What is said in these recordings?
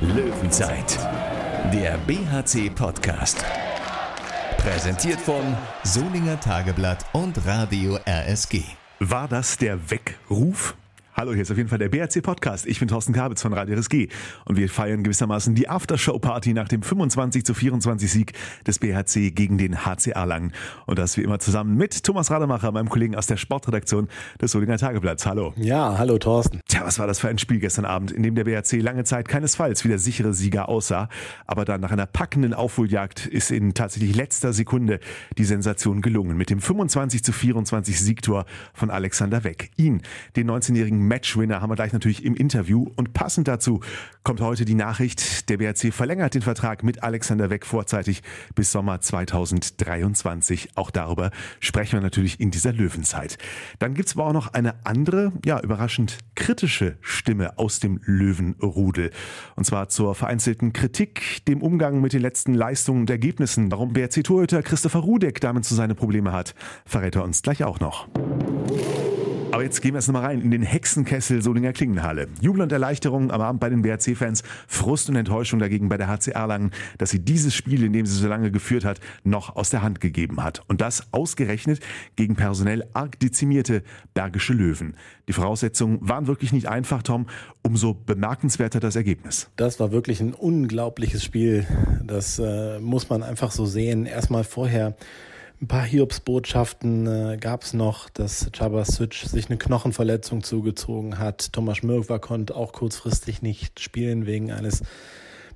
Löwenzeit, der BHC-Podcast. Präsentiert von Solinger Tageblatt und Radio RSG. War das der Weckruf? Hallo, hier ist auf jeden Fall der BRC Podcast. Ich bin Thorsten Kabitz von Radio RSG und wir feiern gewissermaßen die Aftershow-Party nach dem 25 zu 24 Sieg des BHC gegen den HC Erlangen. Und das wie immer zusammen mit Thomas Rademacher, meinem Kollegen aus der Sportredaktion des Solinger Tageblatts. Hallo. Ja, hallo Thorsten. Tja, was war das für ein Spiel gestern Abend, in dem der BHC lange Zeit keinesfalls wie der sichere Sieger aussah, aber dann nach einer packenden Aufholjagd ist in tatsächlich letzter Sekunde die Sensation gelungen mit dem 25 zu 24 Siegtor von Alexander Weck. Ihn, den 19-jährigen Matchwinner haben wir gleich natürlich im Interview. Und passend dazu kommt heute die Nachricht, der BRC verlängert den Vertrag mit Alexander Weck vorzeitig bis Sommer 2023. Auch darüber sprechen wir natürlich in dieser Löwenzeit. Dann gibt's aber auch noch eine andere, ja, überraschend kritische Stimme aus dem Löwenrudel. Und zwar zur vereinzelten Kritik, dem Umgang mit den letzten Leistungen und Ergebnissen. Warum BRC-Torhüter Christopher Rudek damit so seine Probleme hat, verrät er uns gleich auch noch. Aber jetzt gehen wir erst mal rein in den Hexenkessel Solinger Klingenhalle. Jubel und Erleichterung am Abend bei den BRC-Fans, Frust und Enttäuschung dagegen bei der HC Erlangen, dass sie dieses Spiel, in dem sie so lange geführt hat, noch aus der Hand gegeben hat. Und das ausgerechnet gegen personell arg dezimierte Bergische Löwen. Die Voraussetzungen waren wirklich nicht einfach, Tom. Umso bemerkenswerter das Ergebnis. Das war wirklich ein unglaubliches Spiel. Das äh, muss man einfach so sehen. Erstmal vorher ein paar Hiobsbotschaften äh, gab es noch, dass Chabasic sich eine Knochenverletzung zugezogen hat. Thomas Mirkwa konnte auch kurzfristig nicht spielen wegen eines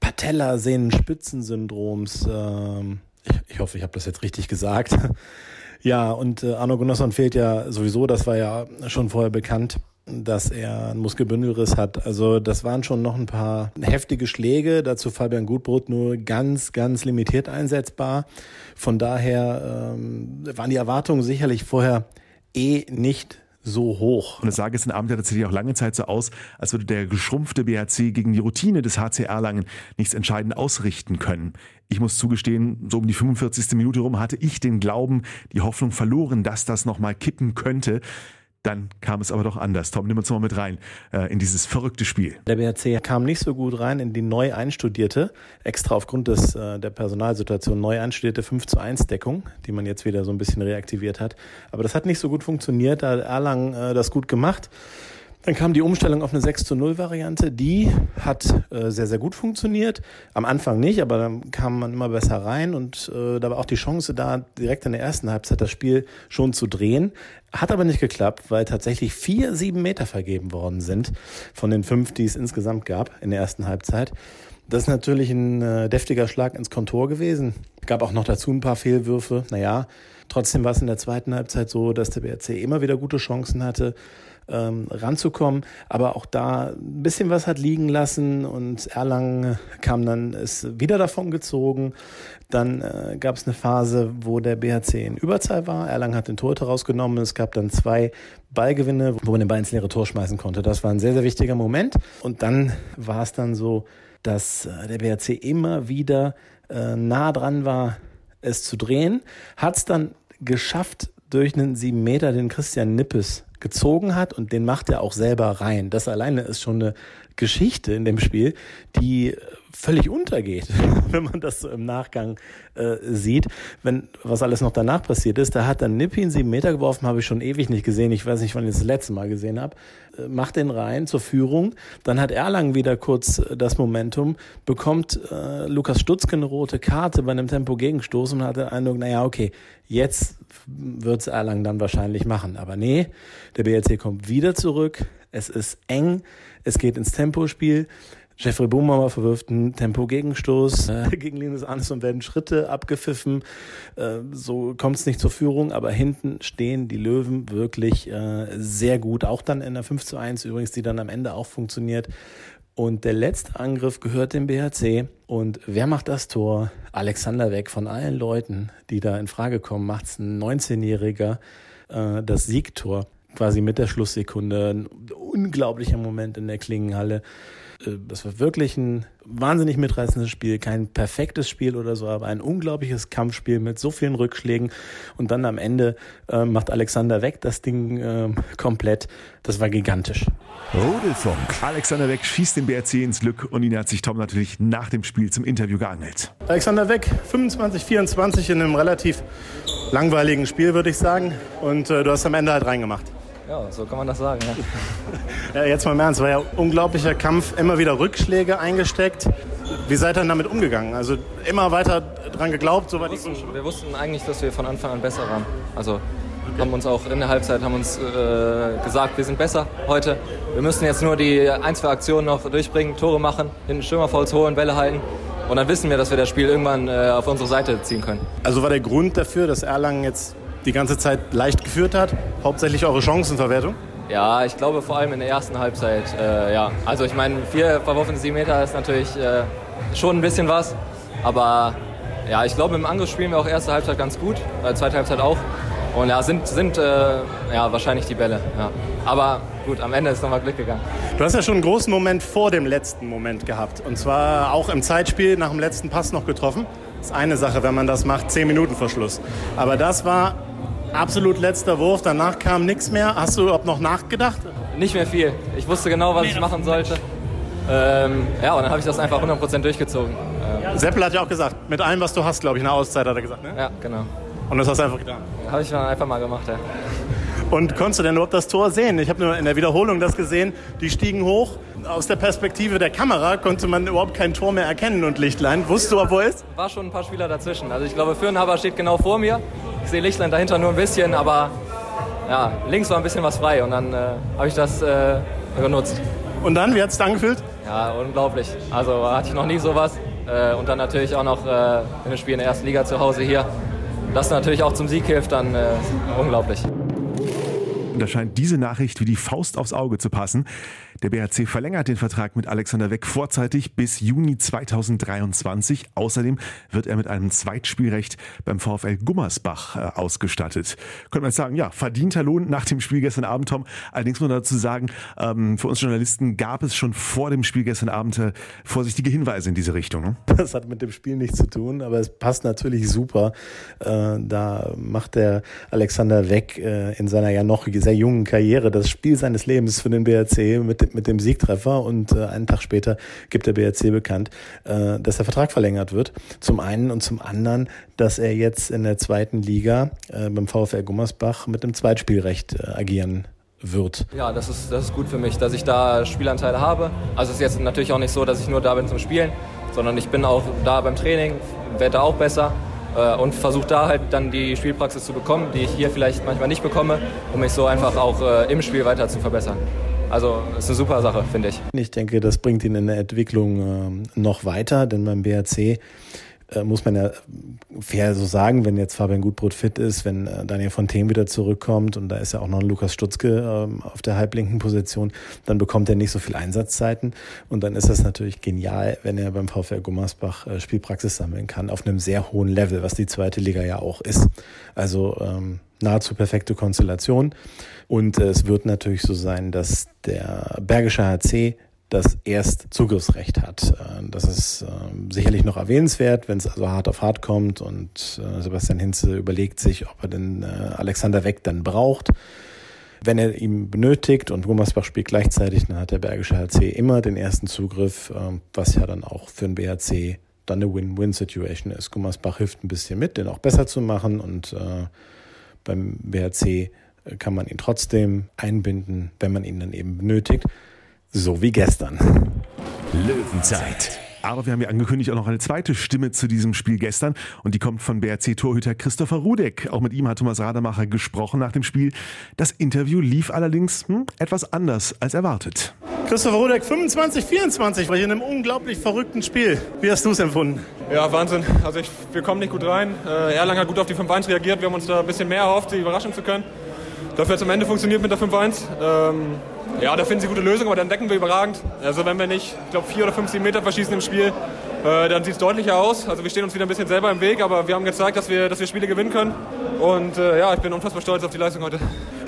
Patellasehnenspitzensyndroms. Ähm, ich, ich hoffe, ich habe das jetzt richtig gesagt. ja, und äh, Arno Gunnarsson fehlt ja sowieso, das war ja schon vorher bekannt dass er einen Muskelbündelriss hat. Also das waren schon noch ein paar heftige Schläge. Dazu Fabian Gutbrot nur ganz, ganz limitiert einsetzbar. Von daher ähm, waren die Erwartungen sicherlich vorher eh nicht so hoch. Und das sah gestern Abend ja tatsächlich auch lange Zeit so aus, als würde der geschrumpfte BHC gegen die Routine des HC Erlangen nichts entscheidend ausrichten können. Ich muss zugestehen, so um die 45. Minute rum hatte ich den Glauben, die Hoffnung verloren, dass das nochmal kippen könnte. Dann kam es aber doch anders. Tom, nimm uns mal mit rein äh, in dieses verrückte Spiel. Der BHC kam nicht so gut rein in die neu einstudierte, extra aufgrund des, äh, der Personalsituation neu einstudierte 5 zu 1 Deckung, die man jetzt wieder so ein bisschen reaktiviert hat. Aber das hat nicht so gut funktioniert. Da hat Erlang äh, das gut gemacht. Dann kam die Umstellung auf eine 6 zu 0 Variante. Die hat äh, sehr, sehr gut funktioniert. Am Anfang nicht, aber dann kam man immer besser rein und äh, da war auch die Chance da, direkt in der ersten Halbzeit das Spiel schon zu drehen. Hat aber nicht geklappt, weil tatsächlich vier, sieben Meter vergeben worden sind von den fünf, die es insgesamt gab in der ersten Halbzeit. Das ist natürlich ein äh, deftiger Schlag ins Kontor gewesen. Gab auch noch dazu ein paar Fehlwürfe. Naja, trotzdem war es in der zweiten Halbzeit so, dass der BRC immer wieder gute Chancen hatte ähm, ranzukommen. Aber auch da ein bisschen was hat liegen lassen und Erlangen kam dann, ist wieder davon gezogen. Dann äh, gab es eine Phase, wo der BHC in Überzahl war. Erlangen hat den Torhüter rausgenommen. Es gab dann zwei Ballgewinne, wo man den Ball ins leere Tor schmeißen konnte. Das war ein sehr, sehr wichtiger Moment. Und dann war es dann so, dass äh, der BHC immer wieder äh, nah dran war, es zu drehen. Hat es dann geschafft, durch einen sieben Meter den Christian Nippes gezogen hat und den macht er auch selber rein. Das alleine ist schon eine Geschichte in dem Spiel, die völlig untergeht, wenn man das so im Nachgang äh, sieht. Wenn was alles noch danach passiert ist, da hat dann Nippi einen sieben Meter geworfen, habe ich schon ewig nicht gesehen. Ich weiß nicht, wann ich das letzte Mal gesehen habe. Äh, macht den rein zur Führung. Dann hat Erlang wieder kurz äh, das Momentum, bekommt äh, Lukas Stutzke eine rote Karte bei einem Tempo-Gegenstoß und hat den Eindruck, naja, okay, jetzt wird's Erlang dann wahrscheinlich machen. Aber nee, der BLC kommt wieder zurück. Es ist eng. Es geht ins Tempospiel. Jeffrey Bumauer verwirft einen Tempo-Gegenstoß äh, gegen Linus Arnes und werden Schritte abgepfiffen. Äh, so kommt es nicht zur Führung, aber hinten stehen die Löwen wirklich äh, sehr gut. Auch dann in der 5 zu 1 übrigens, die dann am Ende auch funktioniert. Und der letzte Angriff gehört dem BHC. Und wer macht das Tor? Alexander Weg. Von allen Leuten, die da in Frage kommen, macht es ein 19-Jähriger äh, das Siegtor quasi mit der Schlusssekunde. Ein unglaublicher Moment in der Klingenhalle. Äh, das war wirklich ein wahnsinnig mitreißendes Spiel, kein perfektes Spiel oder so, aber ein unglaubliches Kampfspiel mit so vielen Rückschlägen. Und dann am Ende äh, macht Alexander Weg das Ding äh, komplett. Das war gigantisch. Rudelfunk. Alexander Weg schießt den BRC ins Glück und ihn hat sich Tom natürlich nach dem Spiel zum Interview geangelt. Alexander Weg, 25, 24 in einem relativ langweiligen Spiel, würde ich sagen. Und äh, du hast am Ende halt reingemacht. Ja, so kann man das sagen. Ja. ja, jetzt mal im Ernst, war ja unglaublicher Kampf, immer wieder Rückschläge eingesteckt. Wie seid ihr denn damit umgegangen? Also immer weiter dran geglaubt? So wir, wussten, wir wussten eigentlich, dass wir von Anfang an besser waren. Also haben uns auch in der Halbzeit haben uns äh, gesagt, wir sind besser heute. Wir müssen jetzt nur die ein, zwei Aktionen noch durchbringen, Tore machen, hinten Stürmerfouls holen, Bälle halten. Und dann wissen wir, dass wir das Spiel irgendwann äh, auf unsere Seite ziehen können. Also war der Grund dafür, dass Erlangen jetzt die ganze Zeit leicht geführt hat? Hauptsächlich eure Chancenverwertung? Ja, ich glaube vor allem in der ersten Halbzeit. Äh, ja, also ich meine, vier verworfene sieben Meter ist natürlich äh, schon ein bisschen was, aber ja, ich glaube im Angriff spielen wir auch erste Halbzeit ganz gut, äh, zweite Halbzeit auch. Und ja, sind, sind äh, ja, wahrscheinlich die Bälle. Ja. Aber gut, am Ende ist nochmal Glück gegangen. Du hast ja schon einen großen Moment vor dem letzten Moment gehabt. Und zwar auch im Zeitspiel nach dem letzten Pass noch getroffen. Das ist eine Sache, wenn man das macht, 10 Minuten Verschluss. Aber das war absolut letzter Wurf, danach kam nichts mehr. Hast du überhaupt noch nachgedacht? Nicht mehr viel. Ich wusste genau, was ich machen sollte. Ähm, ja, und dann habe ich das einfach 100% durchgezogen. Ähm. Seppel hat ja auch gesagt, mit allem, was du hast, glaube ich, eine Auszeit, hat er gesagt. Ne? Ja, genau. Und das hast du einfach getan? Habe ich dann einfach mal gemacht, ja. Und konntest du denn überhaupt das Tor sehen? Ich habe nur in der Wiederholung das gesehen. Die stiegen hoch. Aus der Perspektive der Kamera konnte man überhaupt kein Tor mehr erkennen und Lichtlein. Wusstest du, wo er ist? War schon ein paar Spieler dazwischen. Also ich glaube, Fürnhaber steht genau vor mir. Ich sehe Lichtlein dahinter nur ein bisschen, aber ja, links war ein bisschen was frei und dann äh, habe ich das äh, genutzt. Und dann, wie hat es dann angefühlt? Ja, unglaublich. Also hatte ich noch nie sowas. Äh, und dann natürlich auch noch äh, in dem Spiel in der ersten Liga zu Hause hier. Das natürlich auch zum Sieg hilft, dann äh, unglaublich. Da scheint diese Nachricht wie die Faust aufs Auge zu passen. Der BHC verlängert den Vertrag mit Alexander Weck vorzeitig bis Juni 2023. Außerdem wird er mit einem Zweitspielrecht beim VfL Gummersbach äh, ausgestattet. Könnte man jetzt sagen, ja, verdienter Lohn nach dem Spiel gestern Abend, Tom. Allerdings muss man dazu sagen, ähm, für uns Journalisten gab es schon vor dem Spiel gestern Abend äh, vorsichtige Hinweise in diese Richtung. Ne? Das hat mit dem Spiel nichts zu tun, aber es passt natürlich super. Äh, da macht der Alexander Weck in seiner ja noch sehr jungen Karriere das Spiel seines Lebens für den BRC mit mit dem Siegtreffer und äh, einen Tag später gibt der BRC bekannt, äh, dass der Vertrag verlängert wird. Zum einen und zum anderen, dass er jetzt in der zweiten Liga äh, beim VfL Gummersbach mit dem Zweitspielrecht äh, agieren wird. Ja, das ist, das ist gut für mich, dass ich da Spielanteile habe. Also es ist jetzt natürlich auch nicht so, dass ich nur da bin zum Spielen, sondern ich bin auch da beim Training, werde auch besser und versuche da halt dann die Spielpraxis zu bekommen, die ich hier vielleicht manchmal nicht bekomme, um mich so einfach auch äh, im Spiel weiter zu verbessern. Also ist eine super Sache, finde ich. Ich denke, das bringt ihn in der Entwicklung ähm, noch weiter, denn beim BRC äh, muss man ja fair so sagen, wenn jetzt Fabian Gutbrot fit ist, wenn äh, Daniel Fontaine wieder zurückkommt und da ist ja auch noch Lukas Stutzke ähm, auf der halblinken Position, dann bekommt er nicht so viel Einsatzzeiten und dann ist das natürlich genial, wenn er beim VfL Gummersbach äh, Spielpraxis sammeln kann auf einem sehr hohen Level, was die zweite Liga ja auch ist. Also ähm, nahezu perfekte Konstellation. Und es wird natürlich so sein, dass der Bergische HC das Erstzugriffsrecht hat. Äh, das ist ähm, sicherlich noch erwähnenswert, wenn es also hart auf hart kommt und äh, Sebastian Hinze überlegt sich, ob er den äh, Alexander Weck dann braucht. Wenn er ihn benötigt und Gummersbach spielt gleichzeitig, dann hat der Bergische HC immer den ersten Zugriff, ähm, was ja dann auch für den BHC dann eine Win-Win-Situation ist. Gummersbach hilft ein bisschen mit, den auch besser zu machen und beim BHC kann man ihn trotzdem einbinden, wenn man ihn dann eben benötigt. So wie gestern. Löwenzeit. Aber wir haben ja angekündigt auch noch eine zweite Stimme zu diesem Spiel gestern und die kommt von BRC-Torhüter Christopher Rudek. Auch mit ihm hat Thomas Rademacher gesprochen nach dem Spiel. Das Interview lief allerdings hm, etwas anders als erwartet. Christopher Rudek, 25, 24, war hier in einem unglaublich verrückten Spiel. Wie hast du es empfunden? Ja, Wahnsinn. Also ich, wir kommen nicht gut rein. Äh, Erlangen hat gut auf die 5-1 reagiert. Wir haben uns da ein bisschen mehr erhofft, die überraschen zu können. Dafür hat es am Ende funktioniert mit der 5-1. Ähm, ja, da finden sie gute Lösungen, aber dann decken wir überragend. Also wenn wir nicht, ich glaube, vier oder 15 Meter verschießen im Spiel, äh, dann sieht es deutlicher aus. Also wir stehen uns wieder ein bisschen selber im Weg, aber wir haben gezeigt, dass wir, dass wir Spiele gewinnen können. Und äh, ja, ich bin unfassbar stolz auf die Leistung heute.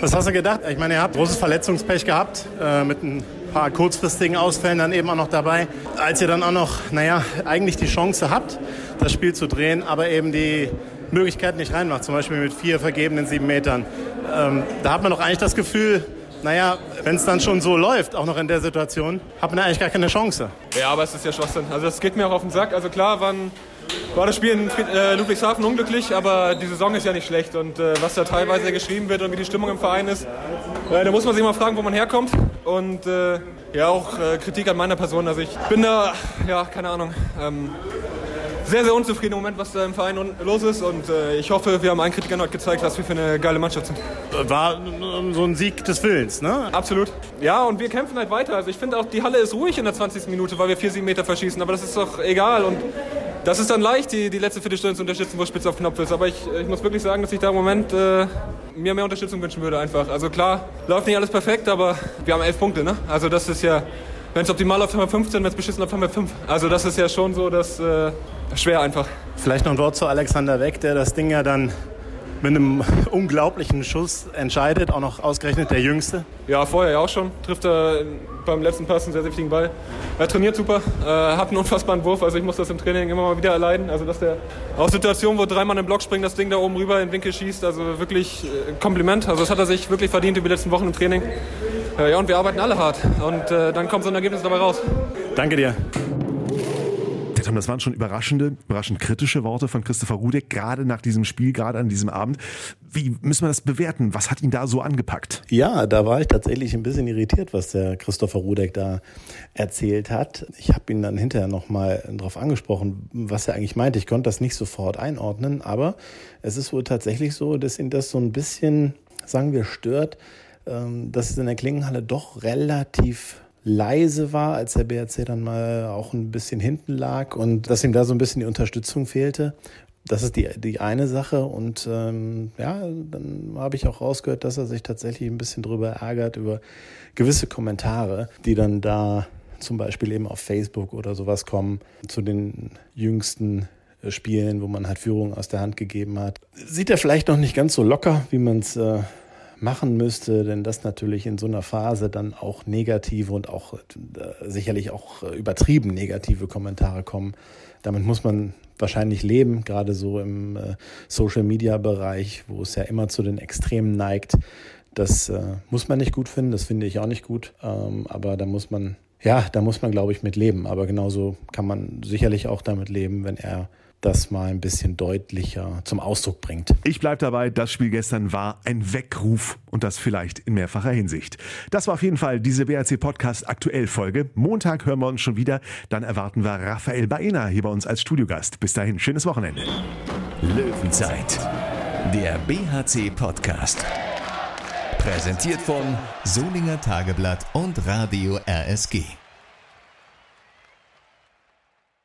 Was hast du gedacht? Ich meine, ihr habt großes Verletzungspech gehabt äh, mit einem paar kurzfristigen Ausfällen dann eben auch noch dabei. Als ihr dann auch noch, naja, eigentlich die Chance habt, das Spiel zu drehen, aber eben die Möglichkeit nicht reinmacht, zum Beispiel mit vier vergebenen sieben Metern. Ähm, da hat man doch eigentlich das Gefühl, naja, wenn es dann schon so läuft, auch noch in der Situation, hat man eigentlich gar keine Chance. Ja, aber es ist ja Schwachsinn. Also das geht mir auch auf den Sack. Also klar waren, war das Spiel in äh, Ludwigshafen unglücklich, aber die Saison ist ja nicht schlecht. Und äh, was da teilweise geschrieben wird und wie die Stimmung im Verein ist, äh, da muss man sich mal fragen, wo man herkommt. Und äh, ja, auch äh, Kritik an meiner Person. Also ich bin da, ja, keine Ahnung. Ähm, sehr, sehr unzufrieden im Moment, was da im Verein los ist. Und äh, ich hoffe, wir haben allen Kritikern heute gezeigt, was wir für eine geile Mannschaft sind. War so ein Sieg des Willens, ne? Absolut. Ja, und wir kämpfen halt weiter. Also ich finde auch, die Halle ist ruhig in der 20. Minute, weil wir vier, sieben Meter verschießen. Aber das ist doch egal. Und das ist dann leicht, die, die letzte Viertelstunde zu unterstützen, wo Spitze auf Knopf ist. Aber ich, ich muss wirklich sagen, dass ich da im Moment äh, mir mehr Unterstützung wünschen würde einfach. Also klar, läuft nicht alles perfekt, aber wir haben elf Punkte, ne? Also das ist ja wenn es optimal läuft, haben wir 15, wenn es beschissen läuft, haben wir 5. Also das ist ja schon so, dass äh, schwer einfach. Vielleicht noch ein Wort zu Alexander Weck, der das Ding ja dann mit einem unglaublichen Schuss entscheidet, auch noch ausgerechnet der Jüngste. Ja, vorher ja auch schon. Trifft er beim letzten Pass einen sehr, sehr wichtigen Ball. Er trainiert super, äh, hat einen unfassbaren Wurf, also ich muss das im Training immer mal wieder erleiden. Also dass der aus Situationen, wo drei Mann im Block springen, das Ding da oben rüber in den Winkel schießt, also wirklich äh, Kompliment. Also das hat er sich wirklich verdient über die letzten Wochen im Training. Äh, ja, und wir arbeiten alle hart. Und äh, dann kommt so ein Ergebnis dabei raus. Danke dir. Tom, das waren schon überraschende, überraschend kritische Worte von Christopher Rudek, gerade nach diesem Spiel, gerade an diesem Abend. Wie müssen wir das bewerten? Was hat ihn da so angepackt? Ja, da war ich tatsächlich ein bisschen irritiert, was der Christopher Rudek da erzählt hat. Ich habe ihn dann hinterher nochmal darauf angesprochen, was er eigentlich meinte. Ich konnte das nicht sofort einordnen, aber es ist wohl tatsächlich so, dass ihn das so ein bisschen, sagen wir, stört, ähm, dass es in der Klingenhalle doch relativ leise war, als der BRC dann mal auch ein bisschen hinten lag und dass ihm da so ein bisschen die Unterstützung fehlte. Das ist die, die eine Sache. Und ähm, ja, dann habe ich auch rausgehört, dass er sich tatsächlich ein bisschen drüber ärgert, über gewisse Kommentare, die dann da zum Beispiel eben auf Facebook oder sowas kommen, zu den jüngsten äh, Spielen, wo man halt Führung aus der Hand gegeben hat. Sieht er vielleicht noch nicht ganz so locker, wie man es äh, machen müsste, denn das natürlich in so einer Phase dann auch negative und auch äh, sicherlich auch äh, übertrieben negative Kommentare kommen. Damit muss man wahrscheinlich leben, gerade so im äh, Social-Media-Bereich, wo es ja immer zu den Extremen neigt. Das äh, muss man nicht gut finden, das finde ich auch nicht gut, ähm, aber da muss man, ja, da muss man, glaube ich, mit leben. Aber genauso kann man sicherlich auch damit leben, wenn er das mal ein bisschen deutlicher zum Ausdruck bringt. Ich bleibe dabei, das Spiel gestern war ein Weckruf und das vielleicht in mehrfacher Hinsicht. Das war auf jeden Fall diese BRC Podcast aktuell Folge. Montag hören wir uns schon wieder. Dann erwarten wir Raphael Baena hier bei uns als Studiogast. Bis dahin, schönes Wochenende. Löwenzeit, der BHC Podcast. Präsentiert von Solinger Tageblatt und Radio RSG.